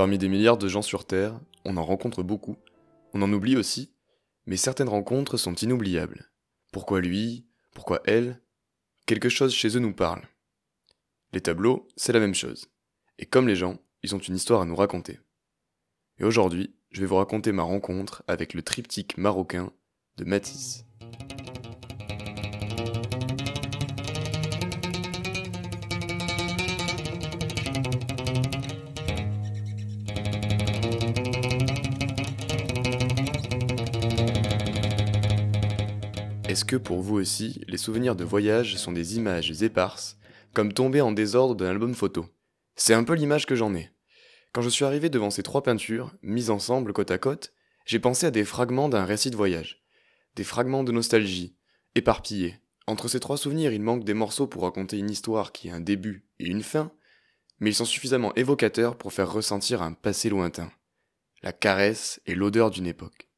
Parmi des milliards de gens sur Terre, on en rencontre beaucoup, on en oublie aussi, mais certaines rencontres sont inoubliables. Pourquoi lui? Pourquoi elle? Quelque chose chez eux nous parle. Les tableaux, c'est la même chose. Et comme les gens, ils ont une histoire à nous raconter. Et aujourd'hui, je vais vous raconter ma rencontre avec le triptyque marocain de Matisse. Est-ce que pour vous aussi, les souvenirs de voyage sont des images éparses, comme tombées en désordre d'un album photo? C'est un peu l'image que j'en ai. Quand je suis arrivé devant ces trois peintures, mises ensemble côte à côte, j'ai pensé à des fragments d'un récit de voyage. Des fragments de nostalgie, éparpillés. Entre ces trois souvenirs, il manque des morceaux pour raconter une histoire qui a un début et une fin, mais ils sont suffisamment évocateurs pour faire ressentir un passé lointain. La caresse et l'odeur d'une époque.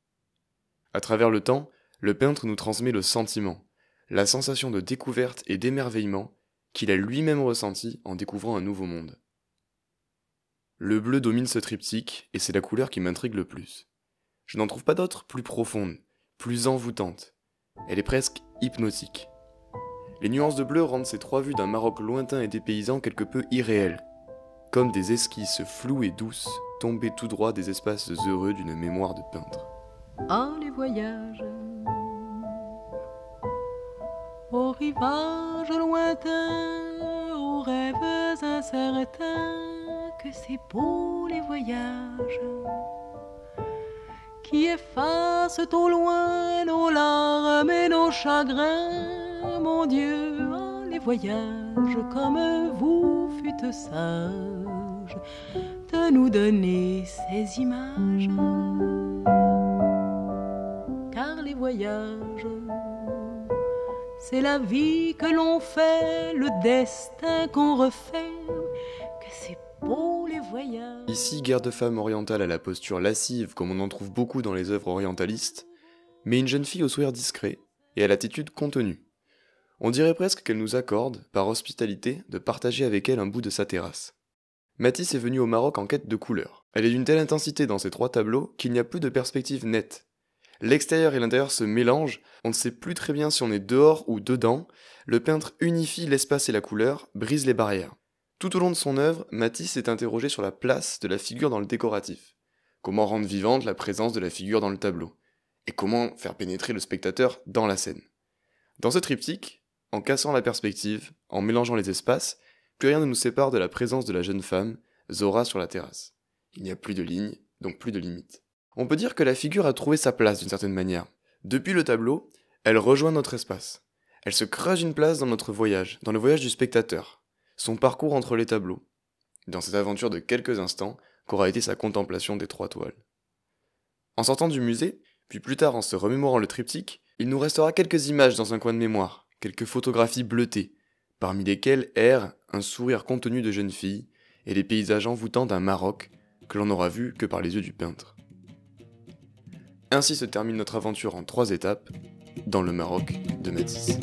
À travers le temps, le peintre nous transmet le sentiment, la sensation de découverte et d'émerveillement qu'il a lui-même ressenti en découvrant un nouveau monde. Le bleu domine ce triptyque et c'est la couleur qui m'intrigue le plus. Je n'en trouve pas d'autre plus profonde, plus envoûtante. Elle est presque hypnotique. Les nuances de bleu rendent ces trois vues d'un Maroc lointain et dépaysant quelque peu irréelles, comme des esquisses floues et douces tombées tout droit des espaces heureux d'une mémoire de peintre. Ah, les voyages au rivage lointain, aux rêves incertains, que c'est beau les voyages qui effacent au loin nos larmes et nos chagrins. Mon Dieu, ah, les voyages comme vous fûtes sages de nous donner ces images. Car les voyages c'est la vie que l'on fait, le destin qu'on refait, que c'est beau les voyages. Ici, guerre de femme orientale à la posture lascive, comme on en trouve beaucoup dans les œuvres orientalistes, mais une jeune fille au sourire discret et à l'attitude contenue. On dirait presque qu'elle nous accorde, par hospitalité, de partager avec elle un bout de sa terrasse. Matisse est venue au Maroc en quête de couleurs. Elle est d'une telle intensité dans ces trois tableaux qu'il n'y a plus de perspective nette, L'extérieur et l'intérieur se mélangent, on ne sait plus très bien si on est dehors ou dedans, le peintre unifie l'espace et la couleur, brise les barrières. Tout au long de son œuvre, Matisse s'est interrogé sur la place de la figure dans le décoratif. Comment rendre vivante la présence de la figure dans le tableau? Et comment faire pénétrer le spectateur dans la scène? Dans ce triptyque, en cassant la perspective, en mélangeant les espaces, plus rien ne nous sépare de la présence de la jeune femme, Zora sur la terrasse. Il n'y a plus de lignes, donc plus de limites. On peut dire que la figure a trouvé sa place d'une certaine manière. Depuis le tableau, elle rejoint notre espace. Elle se creuse une place dans notre voyage, dans le voyage du spectateur, son parcours entre les tableaux, dans cette aventure de quelques instants qu'aura été sa contemplation des trois toiles. En sortant du musée, puis plus tard en se remémorant le triptyque, il nous restera quelques images dans un coin de mémoire, quelques photographies bleutées, parmi lesquelles errent un sourire contenu de jeune fille et les paysages envoûtants d'un Maroc que l'on n'aura vu que par les yeux du peintre. Ainsi se termine notre aventure en trois étapes dans le Maroc de Matisse.